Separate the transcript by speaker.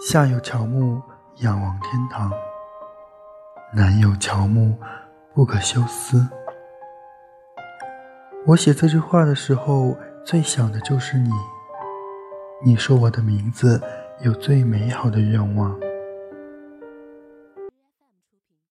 Speaker 1: 下有乔木，仰望天堂；南有乔木，不可休思。我写这句话的时候，最想的就是你。你说我的名字有最美好的愿望。